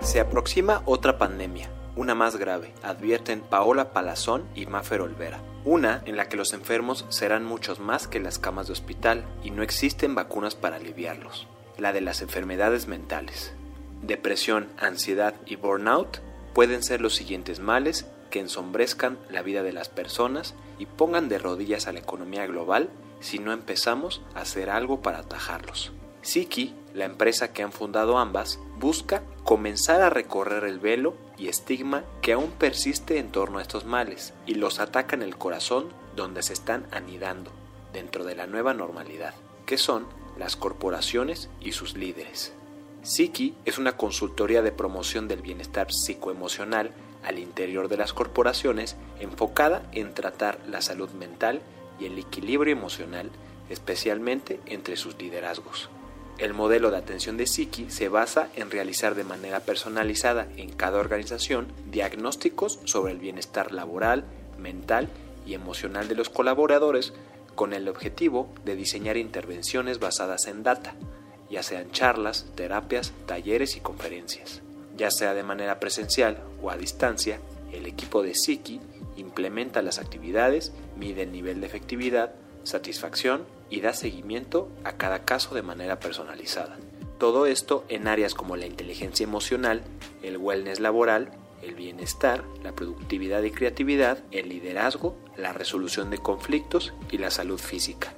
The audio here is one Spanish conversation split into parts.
Se aproxima otra pandemia, una más grave, advierten Paola Palazón y Mafer Olvera. Una en la que los enfermos serán muchos más que las camas de hospital y no existen vacunas para aliviarlos. La de las enfermedades mentales. Depresión, ansiedad y burnout pueden ser los siguientes males que ensombrezcan la vida de las personas y pongan de rodillas a la economía global si no empezamos a hacer algo para atajarlos. Siki, la empresa que han fundado ambas, busca comenzar a recorrer el velo y estigma que aún persiste en torno a estos males y los ataca en el corazón donde se están anidando dentro de la nueva normalidad, que son las corporaciones y sus líderes. Siki es una consultoría de promoción del bienestar psicoemocional al interior de las corporaciones enfocada en tratar la salud mental y el equilibrio emocional, especialmente entre sus liderazgos. El modelo de atención de Siki se basa en realizar de manera personalizada en cada organización diagnósticos sobre el bienestar laboral, mental y emocional de los colaboradores con el objetivo de diseñar intervenciones basadas en data, ya sean charlas, terapias, talleres y conferencias. Ya sea de manera presencial o a distancia, el equipo de Siki implementa las actividades, mide el nivel de efectividad, satisfacción y da seguimiento a cada caso de manera personalizada. Todo esto en áreas como la inteligencia emocional, el wellness laboral, el bienestar, la productividad y creatividad, el liderazgo, la resolución de conflictos y la salud física.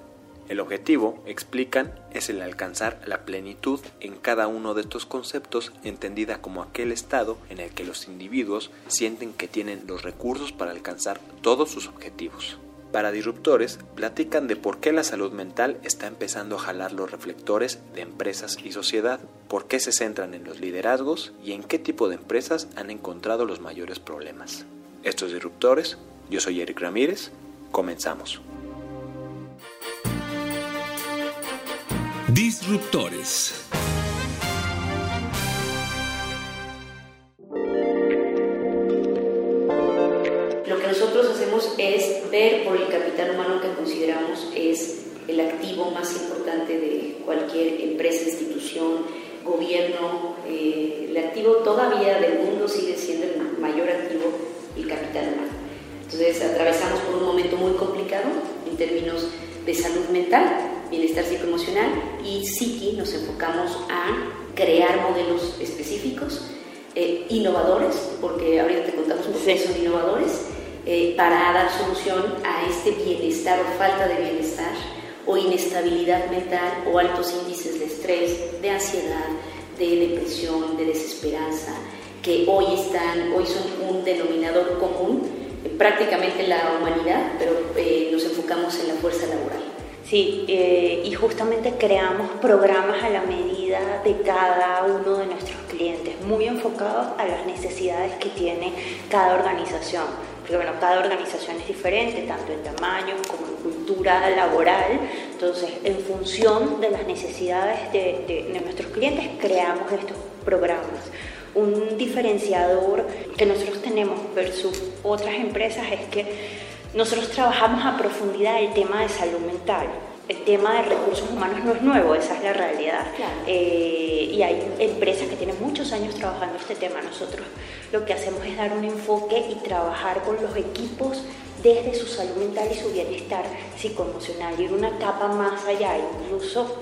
El objetivo, explican, es el alcanzar la plenitud en cada uno de estos conceptos entendida como aquel estado en el que los individuos sienten que tienen los recursos para alcanzar todos sus objetivos. Para disruptores, platican de por qué la salud mental está empezando a jalar los reflectores de empresas y sociedad, por qué se centran en los liderazgos y en qué tipo de empresas han encontrado los mayores problemas. Estos disruptores, yo soy Eric Ramírez, comenzamos. Disruptores. Lo que nosotros hacemos es ver por capital humano que consideramos es el activo más importante de cualquier empresa, institución, gobierno. Eh, el activo todavía del mundo sigue siendo el mayor activo, el capital humano. Entonces atravesamos por un momento muy complicado en términos de salud mental, bienestar psicoemocional y Psiqui nos enfocamos a crear modelos específicos, eh, innovadores, porque ahorita te contamos un poco qué son innovadores, eh, para dar solución a este bienestar o falta de bienestar o inestabilidad mental o altos índices de estrés, de ansiedad, de depresión, de desesperanza, que hoy están, hoy son un denominador común eh, prácticamente la humanidad, pero nos enfocamos en la fuerza laboral. Sí, eh, y justamente creamos programas a la medida de cada uno de nuestros clientes, muy enfocados a las necesidades que tiene cada organización. Porque bueno, cada organización es diferente, tanto en tamaño como en cultura laboral. Entonces, en función de las necesidades de, de nuestros clientes, creamos estos programas. Un diferenciador que nosotros tenemos versus otras empresas es que nosotros trabajamos a profundidad el tema de salud mental. El tema de recursos humanos no es nuevo, esa es la realidad. Eh, y hay empresas que tienen muchos años trabajando este tema. Nosotros lo que hacemos es dar un enfoque y trabajar con los equipos desde su salud mental y su bienestar psicoemocional, ir una capa más allá, incluso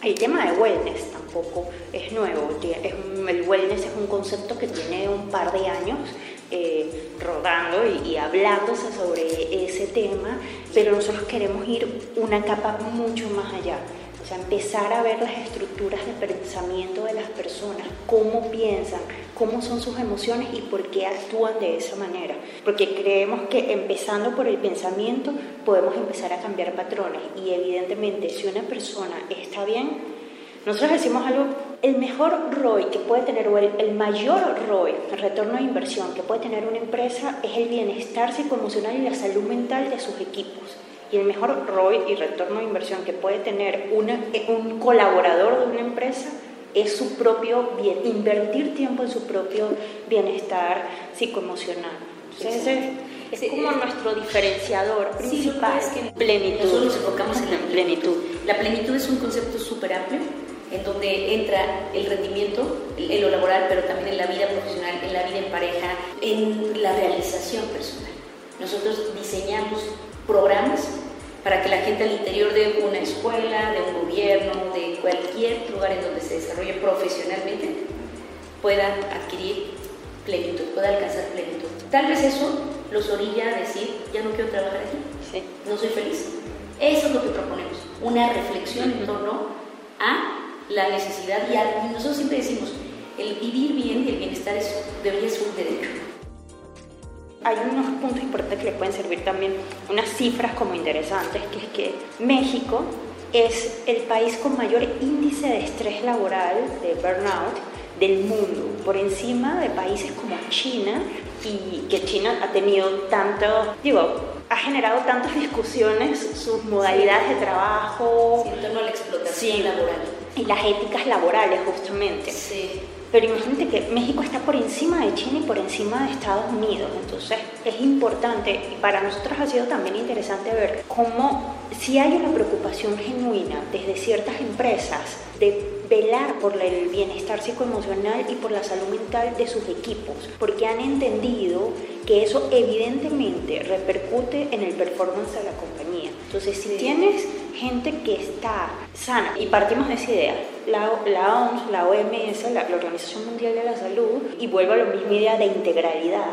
el tema de wellness tampoco es nuevo. El wellness es un concepto que tiene un par de años eh, rodando y, hablándose sobre ese tema, pero nosotros queremos ir una capa mucho más allá. O sea, empezar a ver las estructuras de pensamiento de las personas, cómo piensan, cómo son sus emociones y por qué actúan de esa manera. Porque creemos que empezando por el pensamiento podemos empezar a cambiar patrones y evidentemente si una persona está bien, nosotros decimos algo, el mejor ROI que puede tener, o el, mayor ROI, el retorno de inversión que puede tener una empresa es el bienestar psicoemocional y la salud mental de sus equipos. Y el mejor ROI y retorno de inversión que puede tener un colaborador de una empresa es su propio bien, invertir tiempo en su propio bienestar psicoemocional. Entonces, es, como nuestro diferenciador principal. es que plenitud. Nosotros nos enfocamos en la plenitud. La plenitud es un concepto súper amplio en donde entra el rendimiento, en lo laboral, pero también en la vida profesional, en la vida en pareja, en la realización personal. Nosotros diseñamos programas para que la gente al interior de una escuela, de un gobierno, de cualquier lugar en donde se desarrolle profesionalmente, pueda adquirir plenitud, pueda alcanzar plenitud. Tal vez eso los orilla a decir, ya no quiero trabajar aquí, no soy feliz. Eso es lo que proponemos, una reflexión en torno a la necesidad y, nosotros siempre decimos, el vivir bien y el bienestar es, debería ser un derecho. Hay unos puntos importantes que le pueden servir también, unas cifras como interesantes, que es que México es el país con mayor índice de estrés laboral, de burnout, del mundo, por encima de países como China, y que China ha tenido tanto, digo, ha generado tantas discusiones, sus modalidades de trabajo. en torno a la explotación laboral. Y las éticas laborales, justamente. Sí. Pero imagínate que México está por encima de China y por encima de Estados Unidos. Entonces es importante, y para nosotros ha sido también interesante ver cómo si hay una preocupación genuina desde ciertas empresas de velar por el bienestar psicoemocional y por la salud mental de sus equipos, porque han entendido que eso evidentemente repercute en el performance de la compañía. Entonces, si tienes gente que está sana, y partimos de esa idea, la, OMS, la OMS, la, la Organización Mundial de la Salud, y vuelvo a la misma idea de integralidad,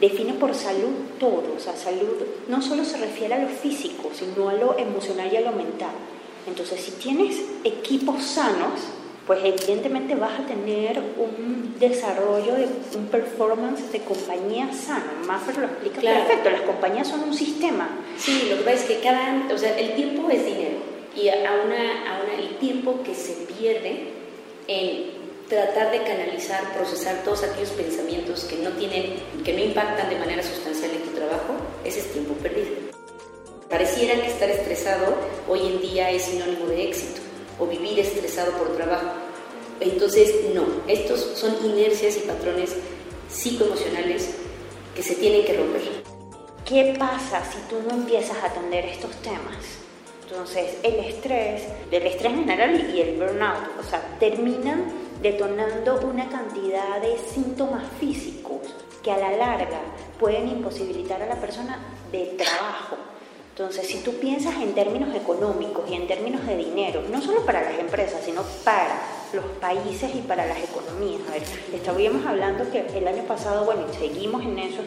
define por salud todo, o sea, salud no solo se refiere a lo físico, sino a lo emocional y a lo mental. Entonces, si tienes equipos sanos, pues evidentemente vas a tener un desarrollo de un performance de compañía sano. Maffer lo explica perfecto, las compañías son un sistema. Sí, lo que pasa es que cada, o sea, el tiempo es dinero y a una, a una, el tiempo que se pierde en tratar de canalizar, procesar todos aquellos pensamientos que no tienen, que no impactan de manera sustancial en tu trabajo, ese es tiempo perdido. Pareciera que estar estresado hoy en día es sinónimo de éxito o vivir estresado por trabajo. Entonces, no, estos son inercias y patrones psicoemocionales que se tienen que romper. ¿Qué pasa si tú no empiezas a atender estos temas? Entonces, el estrés, del estrés en general y el burnout, o sea, terminan detonando una cantidad de síntomas físicos que a la larga pueden imposibilitar a la persona de trabajo, entonces, si tú piensas en términos económicos y en términos de dinero, no solo para las empresas, sino para los países y para las economías. A ver, estábamos hablando que el año pasado, bueno, seguimos en eso,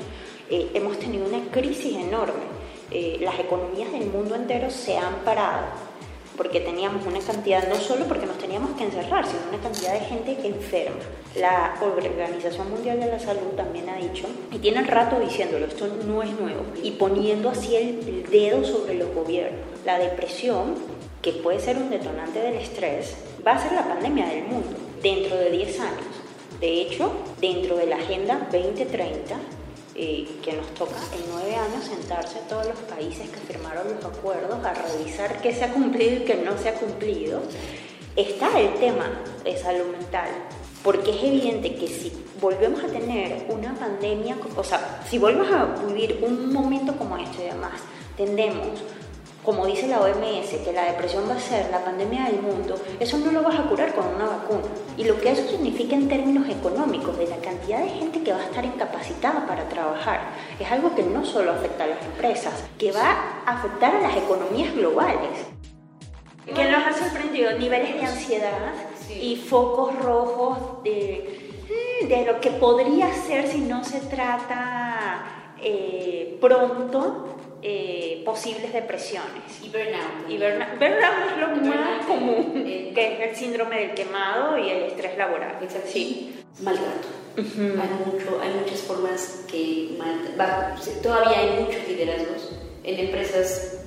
eh, hemos tenido una crisis enorme. Eh, las economías del mundo entero se han parado porque teníamos una cantidad, no solo porque nos teníamos que encerrar, sino una cantidad de gente enferma. La Organización Mundial de la Salud también ha dicho, y tiene el rato diciéndolo, esto no es nuevo, y poniendo así el, dedo sobre los gobiernos. La depresión, que puede ser un detonante del estrés, va a ser la pandemia del mundo dentro de 10 años. De hecho, dentro de la Agenda 2030, que nos toca en nueve años sentarse todos los países que firmaron los acuerdos a revisar qué se ha cumplido y qué no se ha cumplido, está el tema de salud mental. Porque es evidente que si volvemos a tener una pandemia, o sea, si volvemos a vivir un momento como este y demás, tendemos como dice la OMS, que la depresión va a ser la pandemia del mundo, eso no lo vas a curar con una vacuna. Y lo que eso significa en términos económicos, de la cantidad de gente que va a estar incapacitada para trabajar, es algo que no solo afecta a las empresas, que va a afectar a las economías globales. Que nos ha sorprendido niveles de ansiedad y focos rojos de, mm, de lo que podría ser si no se trata eh, pronto eh, posibles depresiones. Y burnout. Y burnout, burnout es lo más común, que es el síndrome del quemado y el estrés laboral. Exacto. Sí. Maltrato. hay, mucho, hay muchas formas que todavía hay muchos liderazgos en empresas,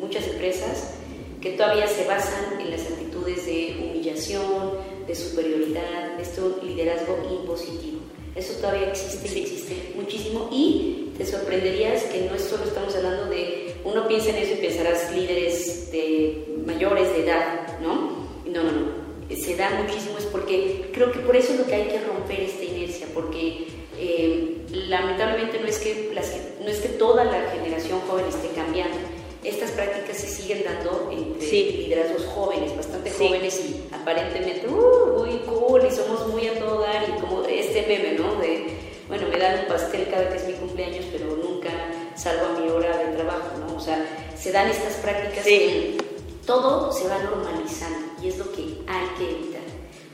muchas empresas que todavía se basan en las actitudes de humillación, de superioridad, de este liderazgo impositivo. Eso todavía existe, existe muchísimo y te sorprenderías que no es solo estamos hablando de, uno piensa en eso y pensarás líderes de mayores de edad, ¿no? No, no, no. Se da muchísimo, es porque creo que por eso es lo que hay que romper esta inercia, porque eh, lamentablemente no es, que las, no es que toda la generación joven esté cambiando, estas prácticas se siguen dando entre liderazgos jóvenes, bastante jóvenes y aparentemente uh, muy cool y somos muy a todo dar y como este meme, ¿no? De, bueno, me dan un pastel cada que es cumpleaños, pero nunca salgo a mi hora de trabajo, ¿no? O sea, se dan estas prácticas que todo se va normalizando y es lo que hay que evitar.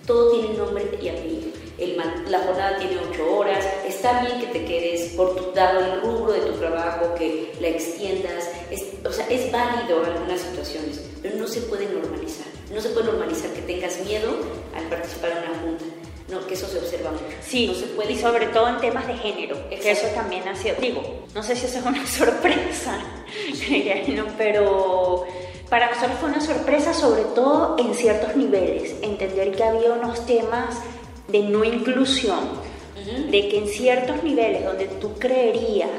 Todo tiene nombre y apellido la jornada tiene ocho horas, está bien que te quedes por tu, dado el rubro de tu trabajo, que la extiendas, es, o sea, es válido en algunas situaciones, pero no se puede normalizar. No se puede normalizar que tengas miedo al participar en una junta. No, que eso se observa mucho. Sí, no se puede... y sobre todo en temas de género, que eso también ha sido, digo, no sé si eso es una sorpresa, pero para nosotros fue una sorpresa sobre todo en ciertos niveles, entender que había unos temas de no inclusión, de que en ciertos niveles donde tú creerías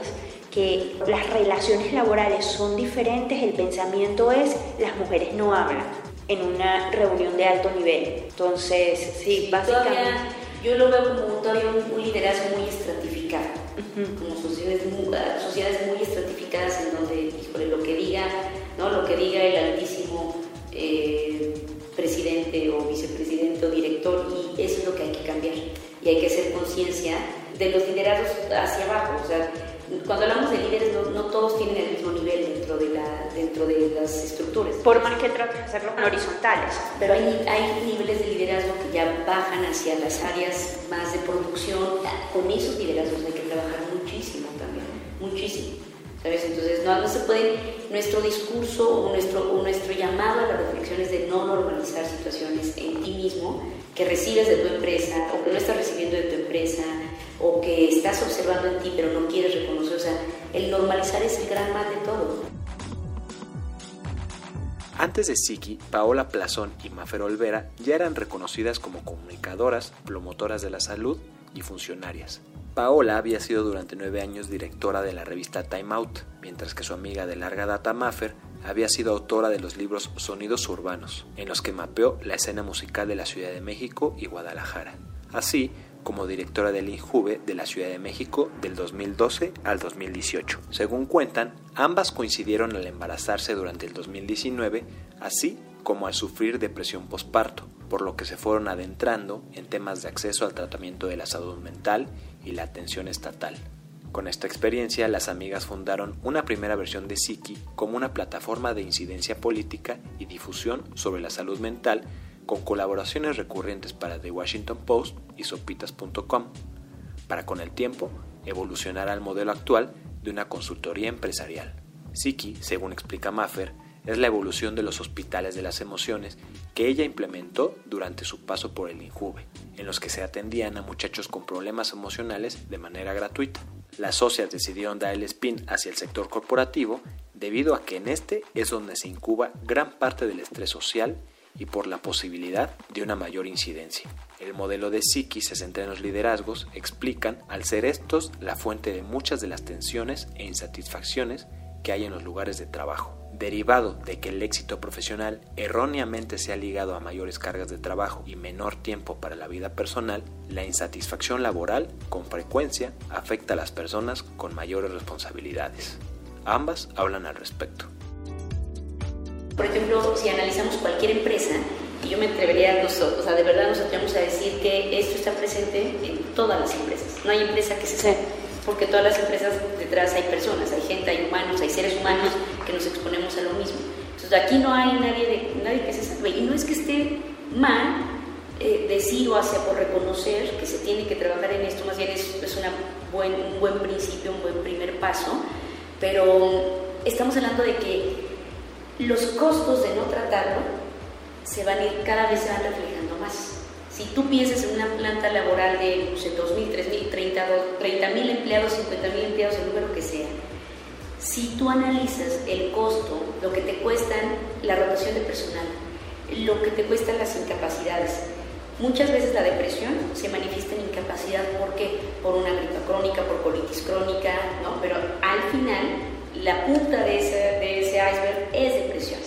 que las relaciones laborales son diferentes, el pensamiento es las mujeres no hablan en una reunión de alto nivel. Entonces, sí, básicamente... yo lo veo como todavía un, liderazgo muy estratificado, como sociedades muy, sociedades muy estratificadas en donde, lo que diga, ¿no? lo que diga el altísimo... Eh, presidente o vicepresidente o director y eso es lo que hay que cambiar y hay que hacer conciencia de los liderazgos hacia abajo. O sea, cuando hablamos de líderes no, todos tienen el mismo nivel dentro de, la, dentro de las estructuras. Por más que traten de hacerlo horizontales. Pero hay, hay niveles de liderazgo que ya bajan hacia las áreas más de producción. Con esos liderazgos hay que trabajar muchísimo también, muchísimo. Entonces no, se puede, nuestro discurso o nuestro, o nuestro llamado a la reflexión es de no normalizar situaciones en ti mismo que recibes de tu empresa o que no estás recibiendo de tu empresa o que estás observando en ti pero no quieres reconocer. O sea, el normalizar es el gran mal de todo. Antes de Siki, Paola Plazón y Mafer Olvera ya eran reconocidas como comunicadoras, promotoras de la salud y funcionarias. Paola había sido durante nueve años directora de la revista Time Out, mientras que su amiga de larga data Maffer había sido autora de los libros Sonidos Urbanos, en los que mapeó la escena musical de la Ciudad de México y Guadalajara, así como directora del INJUVE de la Ciudad de México del 2012 al 2018. Según cuentan, ambas coincidieron al embarazarse durante el 2019, así como al sufrir depresión posparto, por lo que se fueron adentrando en temas de acceso al tratamiento de la salud mental y la atención estatal. Con esta experiencia, las amigas fundaron una primera versión de Siki como una plataforma de incidencia política y difusión sobre la salud mental con colaboraciones recurrentes para The Washington Post y sopitas.com, para con el tiempo evolucionar al modelo actual de una consultoría empresarial. Siki, según explica Maffer, es la evolución de los hospitales de las emociones que ella implementó durante su paso por el INJUVE, en los que se atendían a muchachos con problemas emocionales de manera gratuita. Las socias decidieron dar el spin hacia el sector corporativo debido a que en este es donde se incuba gran parte del estrés social y por la posibilidad de una mayor incidencia. El modelo de Psiqui se centra en los liderazgos, explican, al ser estos la fuente de muchas de las tensiones e insatisfacciones que hay en los lugares de trabajo derivado de que el éxito profesional erróneamente se ha ligado a mayores cargas de trabajo y menor tiempo para la vida personal, la insatisfacción laboral con frecuencia afecta a las personas con mayores responsabilidades. Ambas hablan al respecto. Por ejemplo, si analizamos cualquier empresa, y yo me atrevería, nosotros, o sea, de verdad nos atrevemos a decir que esto está presente en todas las empresas. No hay empresa que se porque todas las empresas detrás hay personas, hay gente, hay humanos, hay seres humanos que nos exponemos a lo mismo. Entonces aquí no hay nadie, de, nadie que se salve. Y no es que esté mal eh, decir o hacia por reconocer que se tiene que trabajar en esto, más bien es, es una buen, un buen principio, un buen primer paso, pero estamos hablando de que los costos de no tratarlo se van a ir, cada vez se van reflejando más. Si tú piensas en una planta laboral de no sé, 2.000, 3.000, 30 mil empleados, 50 mil empleados, el número que sea, si tú analizas el costo, lo que te cuestan la rotación de personal, lo que te cuestan las incapacidades, muchas veces la depresión se manifiesta en incapacidad porque por una gripa crónica, por colitis crónica, ¿no? pero al final la punta de ese, de ese iceberg es depresión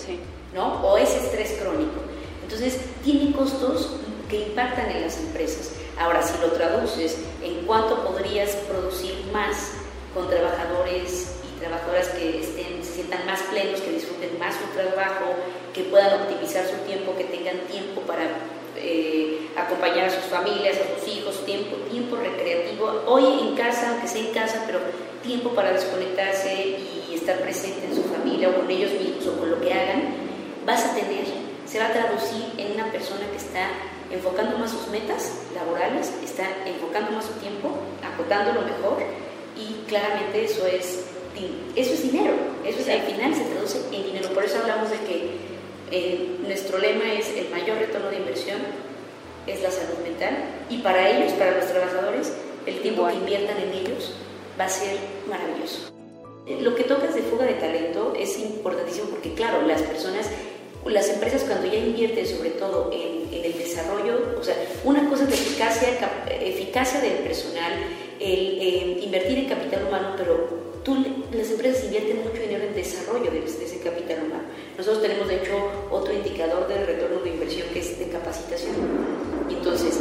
¿no? o es estrés crónico. Entonces tiene costos que impactan en las empresas. Ahora, si lo traduces en cuánto podrías producir más con trabajadores trabajadoras que estén, se sientan más plenos, que disfruten más su trabajo, que puedan optimizar su tiempo, que tengan tiempo para eh, acompañar a sus familias, a sus hijos, tiempo, tiempo recreativo, hoy en casa, aunque sea en casa, pero tiempo para desconectarse y estar presente en su familia o con ellos mismos o con lo que hagan, vas a tener, se va a traducir en una persona que está enfocando más sus metas laborales, está enfocando más su tiempo, acotándolo mejor y claramente eso es eso es dinero, eso es, al final se traduce en dinero. Por eso hablamos de que eh, nuestro lema es el mayor retorno de inversión es la salud mental y para ellos, para los trabajadores, el tiempo que inviertan en ellos va a ser maravilloso. Lo que tocas de fuga de talento es importantísimo porque, claro, las personas, las empresas cuando ya invierten sobre todo en, el desarrollo, o sea, una cosa es la eficacia, eficacia del personal, el invertir en capital humano, pero tú, las empresas invierten mucho dinero en desarrollo de, ese capital humano. Nosotros tenemos, de hecho, otro indicador de retorno de inversión que es de capacitación. Entonces,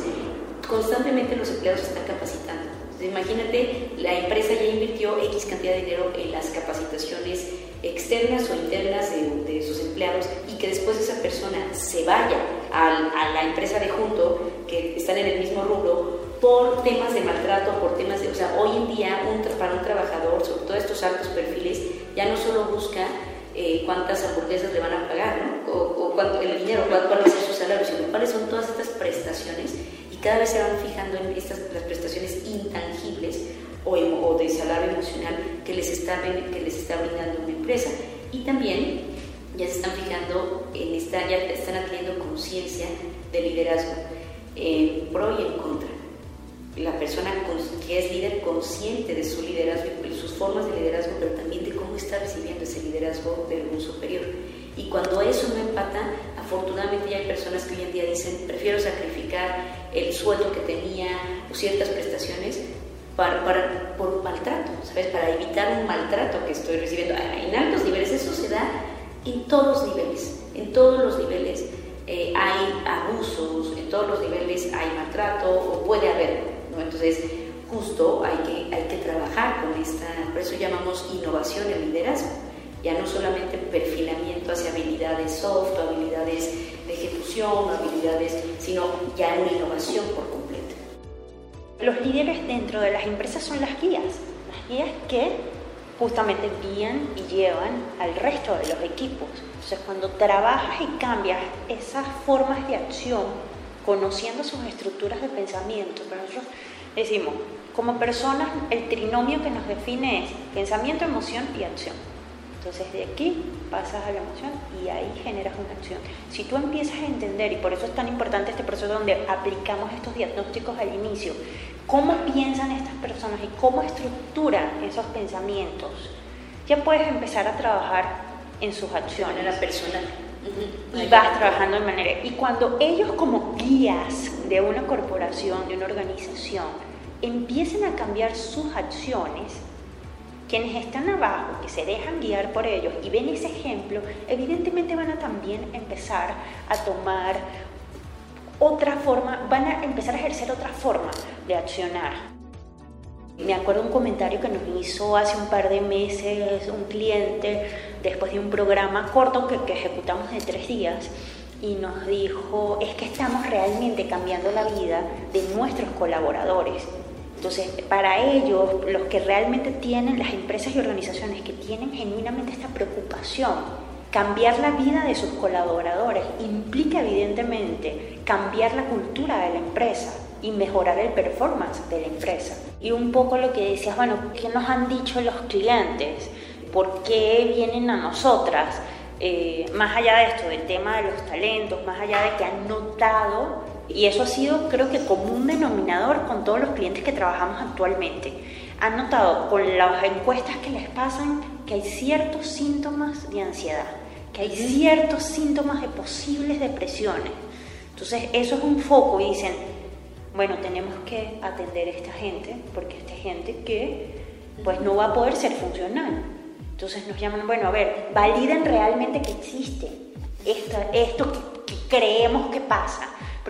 constantemente los empleados se están capacitando. Imagínate, la empresa ya invirtió X cantidad de dinero en las capacitaciones externas o internas de, sus empleados y que después esa persona se vaya a, la empresa de junto, que están en el mismo rubro, por temas de maltrato, por temas de, o sea, hoy en día para un trabajador, sobre todo estos altos perfiles, ya no solo busca eh, cuántas hamburguesas le van a pagar, ¿no? O, cuánto, el dinero, cuál, va a ser su salario, sino cuáles son todas estas prestaciones cada vez se van fijando en estas, las prestaciones intangibles o, de salario emocional que les, está, que les está brindando una empresa. Y también ya se están fijando en esta, ya están adquiriendo conciencia de liderazgo en pro y en contra la persona que es líder consciente de su liderazgo y sus formas de liderazgo, pero también de cómo está recibiendo ese liderazgo de algún superior. Y cuando eso no empata, afortunadamente ya hay personas que hoy en día dicen, prefiero sacrificar el sueldo que tenía o ciertas prestaciones para, para, por un maltrato, ¿sabes? Para evitar un maltrato que estoy recibiendo. En altos niveles, eso se da en todos los niveles, en todos los niveles. Eh, hay abusos, en todos los niveles hay maltrato o puede haber entonces, justo hay que, hay que trabajar con esta, por eso llamamos innovación en liderazgo, ya no solamente perfilamiento hacia habilidades soft habilidades de ejecución, habilidades, sino ya una innovación por completo. Los líderes dentro de las empresas son las guías, las guías que justamente guían y llevan al resto de los equipos. Entonces, cuando trabajas y cambias esas formas de acción, conociendo sus estructuras de pensamiento, nosotros Decimos, como personas, el trinomio que nos define es pensamiento, emoción y acción. Entonces de aquí pasas a la emoción y ahí generas una acción. Si tú empiezas a entender, y por eso es tan importante este proceso donde aplicamos estos diagnósticos al inicio, cómo piensan estas personas y cómo estructuran esos pensamientos, ya puedes empezar a trabajar en sus acciones. De manera personal. Y vas trabajando de manera... Y cuando ellos como guías de una corporación, de una organización, empiecen a cambiar sus acciones, quienes están abajo, que se dejan guiar por ellos y ven ese ejemplo, evidentemente van a también empezar a tomar otra forma, van a empezar a ejercer otra forma de accionar. Me acuerdo un comentario que nos hizo hace un par de meses un cliente después de un programa corto que, que ejecutamos de tres días y nos dijo, es que estamos realmente cambiando la vida de nuestros colaboradores. Entonces, para ellos, los que realmente tienen, las empresas y organizaciones que tienen genuinamente esta preocupación, cambiar la vida de sus colaboradores implica evidentemente cambiar la cultura de la empresa y mejorar el performance de la empresa. Y un poco lo que decías, bueno, ¿qué nos han dicho los clientes? por qué vienen a nosotras, eh, más allá de esto, del tema de los talentos, más allá de que han notado, y eso ha sido creo que como un denominador con todos los clientes que trabajamos actualmente, han notado con las encuestas que les pasan que hay ciertos síntomas de ansiedad, que hay ciertos síntomas de posibles depresiones. Entonces eso es un foco y dicen, bueno, tenemos que atender a esta gente, porque esta gente que pues no va a poder ser funcional. Entonces nos llaman, bueno, a ver, validen realmente que existe esto, esto que, que creemos que pasa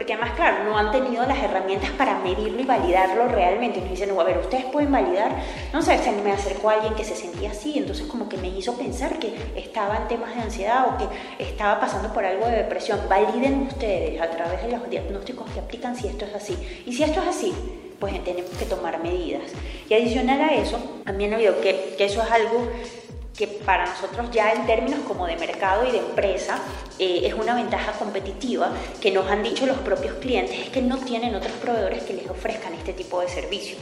porque además, claro, no han tenido las herramientas para medirlo y validarlo realmente. Y nos dicen, a ver, ustedes pueden validar. No sé, se me acercó alguien que se sentía así, entonces como que me hizo pensar que estaba en temas de ansiedad o que estaba pasando por algo de depresión. Validen ustedes a través de los diagnósticos que aplican si esto es así. Y si esto es así, pues tenemos que tomar medidas. Y adicional a eso, también ha habido que, que eso es algo que para nosotros ya en términos como de mercado y de empresa eh, es una ventaja competitiva que nos han dicho los propios clientes es que no tienen otros proveedores que les ofrezcan este tipo de servicio.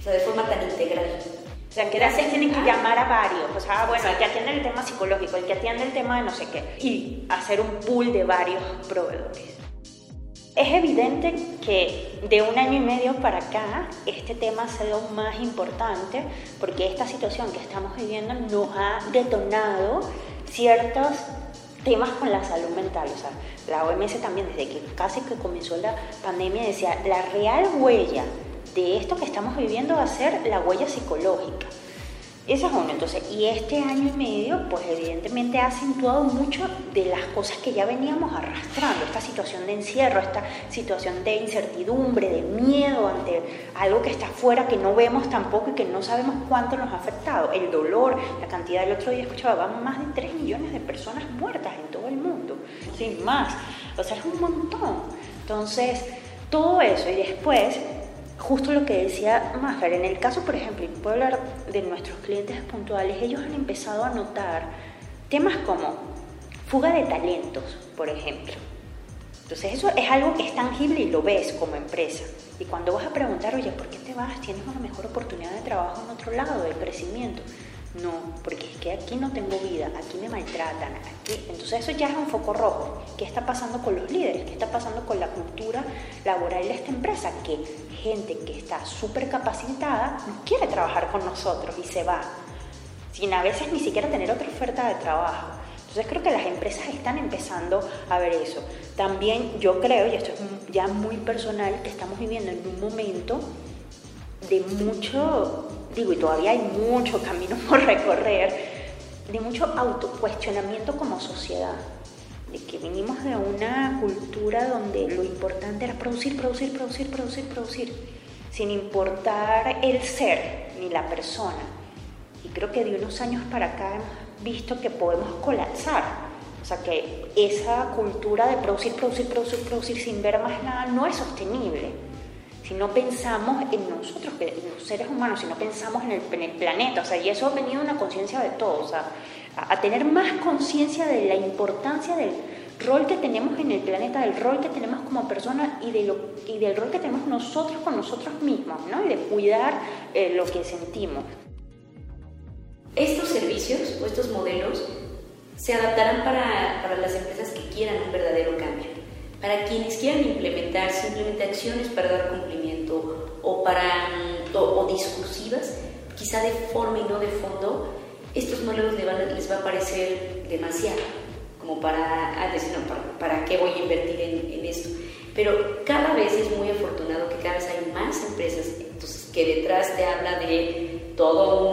O sea, de forma tan integral. O sea, que veces tienen que llamar a varios. O sea, bueno, el que atiende el tema psicológico, el que atiende el tema de no sé qué. Y hacer un pool de varios proveedores. Es evidente que de un año y medio para acá este tema ha sido más importante porque esta situación que estamos viviendo nos ha detonado ciertos temas con la salud mental. O sea, la OMS también desde que casi que comenzó la pandemia decía, la real huella de esto que estamos viviendo va a ser la huella psicológica. Eso es uno. Entonces, y este año y medio, pues evidentemente ha acentuado mucho de las cosas que ya veníamos arrastrando. Esta situación de encierro, esta situación de incertidumbre, de miedo ante algo que está afuera, que no vemos tampoco y que no sabemos cuánto nos ha afectado. El dolor, la cantidad del otro día escuchaba, van más de 3 millones de personas muertas en todo el mundo. Sin más. O sea, es un montón. Entonces, todo eso y después justo lo que decía Mafer, en el caso, por ejemplo, y puedo hablar de nuestros clientes puntuales, ellos han empezado a notar temas como fuga de talentos, por ejemplo. Entonces eso es algo que es tangible y lo ves como empresa. Y cuando vas a preguntar, oye, ¿por qué te vas? Tienes una mejor oportunidad de trabajo en otro lado, de crecimiento. No, porque es que aquí no tengo vida, aquí me maltratan, aquí. Entonces eso ya es un foco rojo. ¿Qué está pasando con los líderes? ¿Qué está pasando con la cultura laboral de esta empresa? Que gente que está súper capacitada no quiere trabajar con nosotros y se va, sin a veces ni siquiera tener otra oferta de trabajo. Entonces creo que las empresas están empezando a ver eso. También yo creo, y esto es ya muy personal, que estamos viviendo en un momento de mucho digo, y todavía hay mucho camino por recorrer, de mucho autocuestionamiento como sociedad, de que venimos de una cultura donde lo importante era producir, producir, producir, producir, producir, sin importar el ser ni la persona. Y creo que de unos años para acá hemos visto que podemos colapsar. O sea que esa cultura de producir, producir, producir, producir sin ver más nada no es sostenible si no pensamos en nosotros, en los seres humanos, si no pensamos en el, planeta, o sea, y eso ha venido una conciencia de todos, o sea, a, tener más conciencia de la importancia del rol que tenemos en el planeta, del rol que tenemos como personas y, de lo, y del rol que tenemos nosotros con nosotros mismos, ¿no? Y de cuidar eh, lo que sentimos. Estos servicios o estos modelos se adaptarán para, para las empresas que quieran un verdadero cambio para quienes quieran implementar simplemente acciones para dar cumplimiento o, para, o, discursivas, quizá de forma y no de fondo, estos modelos les, les va a parecer demasiado, como para ah, decir, no, para, qué voy a invertir en, esto? Pero cada vez es muy afortunado que cada vez hay más empresas entonces, que detrás te habla de todo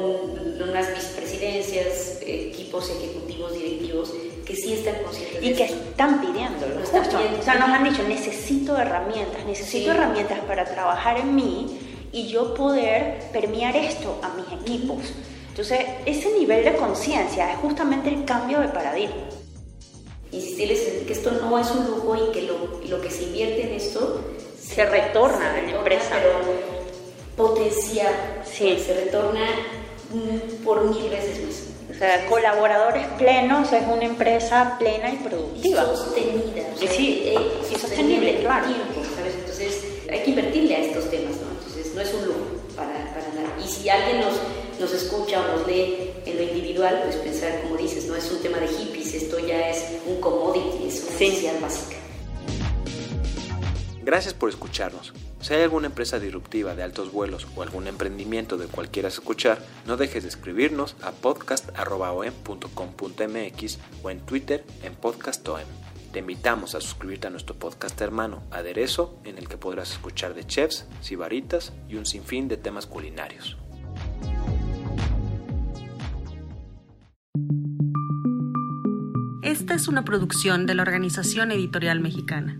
unas vicepresidencias, equipos ejecutivos, directivos, que sí están conscientes. Y que están pidiéndolo. Lo están pidiendo. O sea, nos han dicho, necesito herramientas, necesito herramientas para trabajar en mí y yo poder permear esto a mis equipos. Entonces, ese nivel de conciencia es justamente el cambio de paradigma. Insistirles que esto no es un lujo y que lo, lo que se invierte en esto se, retorna en la empresa. Pero potencial, sí. se retorna por mil veces más colaboradores plenos es una empresa plena y productiva. Y sostenida. sí, eh, y sostenible, claro. Entonces hay que invertirle a estos temas, ¿no? Entonces no es un lujo para, para nada. Y si alguien nos, nos escucha o nos lee en lo individual, pues pensar, como dices, no es un tema de hippies, esto ya es un commodity, es una necesidad básica. Gracias por escucharnos. Si hay alguna empresa disruptiva de altos vuelos o algún emprendimiento de cual quieras escuchar, no dejes de escribirnos a podcast.om.com.mx o en Twitter en podcastom. Te invitamos a suscribirte a nuestro podcast hermano Aderezo, en el que podrás escuchar de chefs, sibaritas y un sinfín de temas culinarios. Esta es una producción de la Organización Editorial Mexicana.